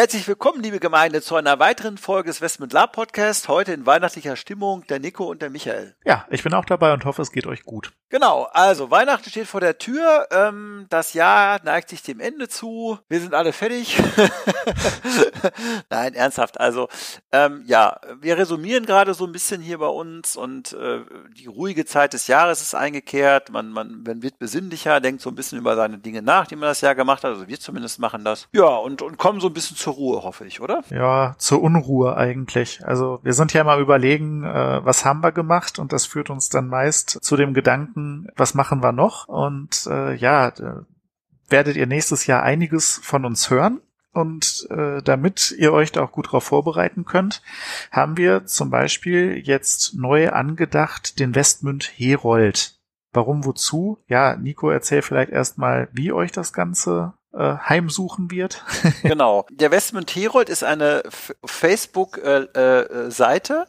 Herzlich willkommen, liebe Gemeinde, zu einer weiteren Folge des Westmund Lab Podcast. Heute in weihnachtlicher Stimmung der Nico und der Michael. Ja, ich bin auch dabei und hoffe, es geht euch gut. Genau, also Weihnachten steht vor der Tür. Ähm, das Jahr neigt sich dem Ende zu. Wir sind alle fertig. Nein, ernsthaft. Also ähm, ja, wir resumieren gerade so ein bisschen hier bei uns und äh, die ruhige Zeit des Jahres ist eingekehrt. Man, man, man wird besinnlicher, denkt so ein bisschen über seine Dinge nach, die man das Jahr gemacht hat. Also wir zumindest machen das. Ja, und, und kommen so ein bisschen zur zur Ruhe, hoffe ich, oder? Ja, zur Unruhe eigentlich. Also wir sind ja mal überlegen, äh, was haben wir gemacht und das führt uns dann meist zu dem Gedanken, was machen wir noch? Und äh, ja, werdet ihr nächstes Jahr einiges von uns hören. Und äh, damit ihr euch da auch gut drauf vorbereiten könnt, haben wir zum Beispiel jetzt neu angedacht den Westmünd Herold. Warum, wozu? Ja, Nico, erzähl vielleicht erstmal, wie euch das Ganze äh, heimsuchen wird. genau. Der Westmund Herold ist eine Facebook-Seite,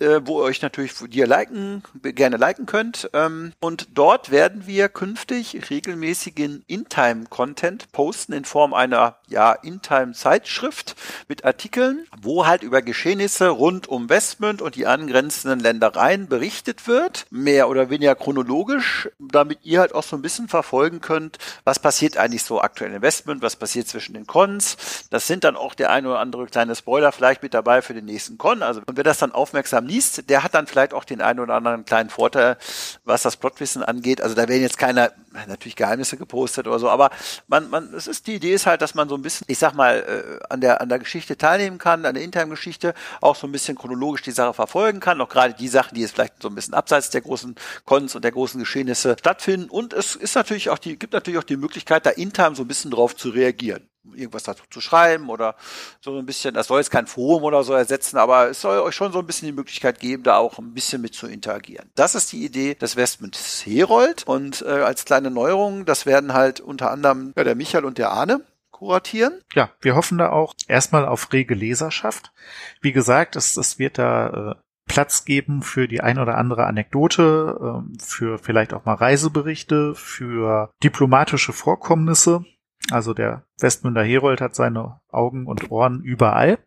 äh, wo ihr euch natürlich, die ihr liken, gerne liken könnt. Ähm, und dort werden wir künftig regelmäßigen In-Time-Content posten in Form einer ja, In-Time-Zeitschrift mit Artikeln, wo halt über Geschehnisse rund um Westmund und die angrenzenden Ländereien berichtet wird, mehr oder weniger chronologisch, damit ihr halt auch so ein bisschen verfolgen könnt, was passiert eigentlich so aktuell in Westmund, was passiert zwischen den Cons. Das sind dann auch der ein oder andere kleine Spoiler vielleicht mit dabei für den nächsten Con. Also, und wer das dann aufmerksam liest, der hat dann vielleicht auch den einen oder anderen kleinen Vorteil, was das Plotwissen angeht. Also da werden jetzt keine, natürlich Geheimnisse gepostet oder so, aber man, man, es ist, die Idee ist halt, dass man so ein bisschen, ich sag mal, äh, an der, an der Geschichte teilnehmen kann, an der internen Geschichte, auch so ein bisschen chronologisch die Sache verfolgen kann, auch gerade die Sachen, die jetzt vielleicht so ein bisschen abseits der großen Cons und der großen Geschehnisse stattfinden. Und es ist natürlich auch die, gibt natürlich auch die Möglichkeit, da intern so ein bisschen drauf zu reagieren irgendwas dazu zu schreiben oder so ein bisschen, das soll jetzt kein Forum oder so ersetzen, aber es soll euch schon so ein bisschen die Möglichkeit geben, da auch ein bisschen mit zu interagieren. Das ist die Idee des Westments Herold und äh, als kleine Neuerung, das werden halt unter anderem ja, der Michael und der Arne kuratieren. Ja, wir hoffen da auch erstmal auf rege Leserschaft. Wie gesagt, es, es wird da äh, Platz geben für die ein oder andere Anekdote, ähm, für vielleicht auch mal Reiseberichte, für diplomatische Vorkommnisse. Also der Westmünder Herold hat seine Augen und Ohren überall.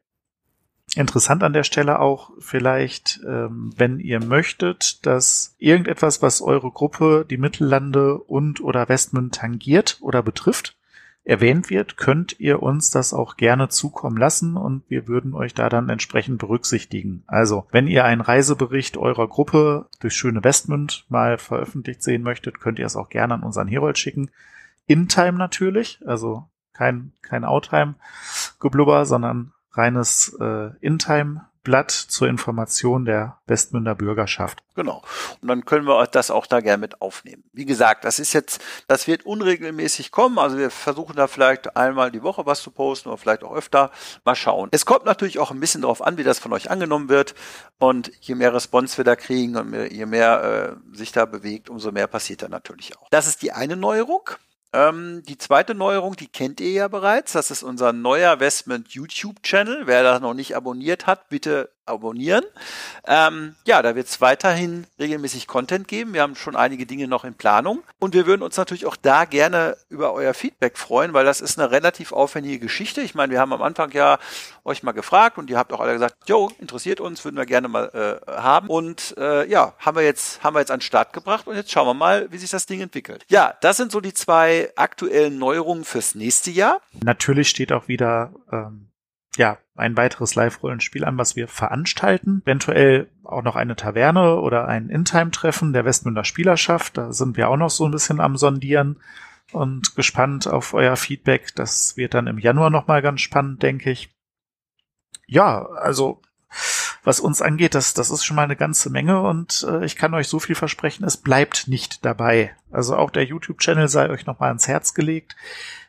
Interessant an der Stelle auch vielleicht, ähm, wenn ihr möchtet, dass irgendetwas, was eure Gruppe, die Mittellande und oder Westmünd tangiert oder betrifft, erwähnt wird, könnt ihr uns das auch gerne zukommen lassen und wir würden euch da dann entsprechend berücksichtigen. Also, wenn ihr einen Reisebericht eurer Gruppe durch schöne Westmünd mal veröffentlicht sehen möchtet, könnt ihr es auch gerne an unseren Herold schicken. In-Time natürlich, also kein, kein Outtime-Geblubber, sondern reines äh, In-Time-Blatt zur Information der Westmünder Bürgerschaft. Genau. Und dann können wir das auch da gerne mit aufnehmen. Wie gesagt, das ist jetzt, das wird unregelmäßig kommen. Also wir versuchen da vielleicht einmal die Woche was zu posten oder vielleicht auch öfter. Mal schauen. Es kommt natürlich auch ein bisschen darauf an, wie das von euch angenommen wird. Und je mehr Response wir da kriegen und je mehr äh, sich da bewegt, umso mehr passiert da natürlich auch. Das ist die eine Neuerung. Ähm, die zweite Neuerung, die kennt ihr ja bereits. Das ist unser neuer Westment YouTube-Channel. Wer das noch nicht abonniert hat, bitte abonnieren. Ähm, ja, da wird es weiterhin regelmäßig Content geben. Wir haben schon einige Dinge noch in Planung. Und wir würden uns natürlich auch da gerne über euer Feedback freuen, weil das ist eine relativ aufwendige Geschichte. Ich meine, wir haben am Anfang ja euch mal gefragt und ihr habt auch alle gesagt, jo, interessiert uns, würden wir gerne mal äh, haben. Und äh, ja, haben wir jetzt, haben wir jetzt an den Start gebracht und jetzt schauen wir mal, wie sich das Ding entwickelt. Ja, das sind so die zwei aktuellen Neuerungen fürs nächste Jahr. Natürlich steht auch wieder ähm ja, ein weiteres Live-Rollenspiel an, was wir veranstalten. Eventuell auch noch eine Taverne oder ein In-Time-Treffen der Westmünder Spielerschaft. Da sind wir auch noch so ein bisschen am Sondieren und gespannt auf euer Feedback. Das wird dann im Januar nochmal ganz spannend, denke ich. Ja, also was uns angeht, das, das ist schon mal eine ganze Menge und äh, ich kann euch so viel versprechen, es bleibt nicht dabei. Also auch der YouTube-Channel sei euch nochmal ans Herz gelegt.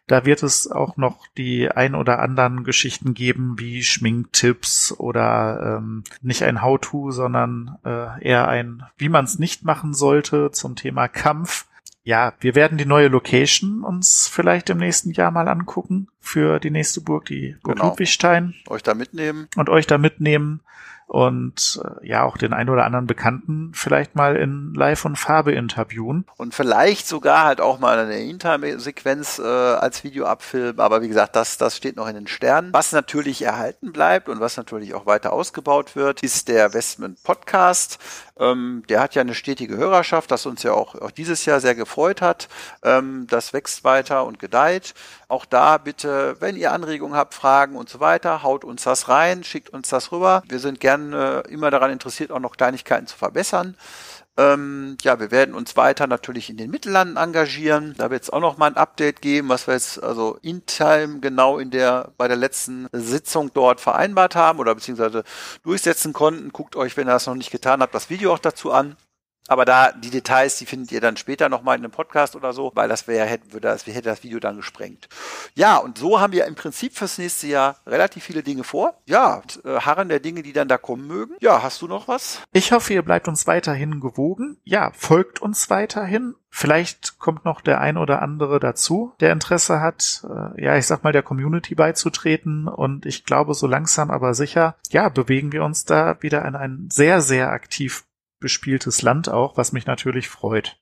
Da wird es auch noch die ein oder anderen Geschichten geben, wie Schminktipps oder ähm, nicht ein How-To, sondern äh, eher ein, wie man es nicht machen sollte zum Thema Kampf. Ja, wir werden die neue Location uns vielleicht im nächsten Jahr mal angucken für die nächste Burg, die Burg Genau. Ludwigstein Euch da mitnehmen. und euch da mitnehmen und äh, ja auch den ein oder anderen Bekannten vielleicht mal in Live und Farbe interviewen. Und vielleicht sogar halt auch mal eine Intime-Sequenz äh, als Video abfilmen. Aber wie gesagt, das, das steht noch in den Sternen. Was natürlich erhalten bleibt und was natürlich auch weiter ausgebaut wird, ist der Westman Podcast. Ähm, der hat ja eine stetige Hörerschaft, das uns ja auch, auch dieses Jahr sehr gefreut hat. Ähm, das wächst weiter und gedeiht. Auch da bitte, wenn ihr Anregungen habt, Fragen und so weiter, haut uns das rein, schickt uns das rüber. Wir sind gern äh, immer daran interessiert, auch noch Kleinigkeiten zu verbessern. Ähm, ja, wir werden uns weiter natürlich in den Mittellanden engagieren. Da wird es auch noch mal ein Update geben, was wir jetzt also in Time genau in der bei der letzten Sitzung dort vereinbart haben oder beziehungsweise durchsetzen konnten. Guckt euch, wenn ihr das noch nicht getan habt, das Video auch dazu an. Aber da die Details, die findet ihr dann später nochmal in einem Podcast oder so, weil das wäre, hätte, würde das, hätte das Video dann gesprengt. Ja, und so haben wir im Prinzip fürs nächste Jahr relativ viele Dinge vor. Ja, und, äh, Harren der Dinge, die dann da kommen mögen. Ja, hast du noch was? Ich hoffe, ihr bleibt uns weiterhin gewogen. Ja, folgt uns weiterhin. Vielleicht kommt noch der ein oder andere dazu, der Interesse hat, äh, ja, ich sag mal, der Community beizutreten. Und ich glaube, so langsam aber sicher, ja, bewegen wir uns da wieder in ein sehr, sehr aktiv bespieltes Land auch, was mich natürlich freut.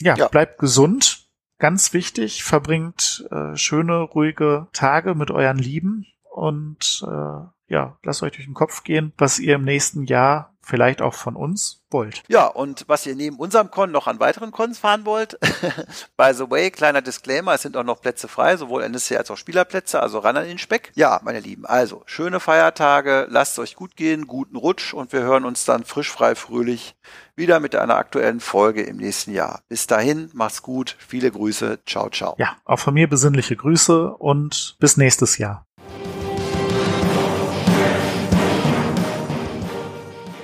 Ja, Ja. bleibt gesund. Ganz wichtig, verbringt äh, schöne, ruhige Tage mit euren Lieben und äh, ja, lasst euch durch den Kopf gehen, was ihr im nächsten Jahr vielleicht auch von uns wollt. Ja, und was ihr neben unserem Con noch an weiteren Cons fahren wollt, by the way, kleiner Disclaimer, es sind auch noch Plätze frei, sowohl NSC als auch Spielerplätze, also ran an den Speck. Ja, meine Lieben, also schöne Feiertage, lasst euch gut gehen, guten Rutsch und wir hören uns dann frisch, frei, fröhlich wieder mit einer aktuellen Folge im nächsten Jahr. Bis dahin, macht's gut, viele Grüße, ciao, ciao. Ja, auch von mir besinnliche Grüße und bis nächstes Jahr.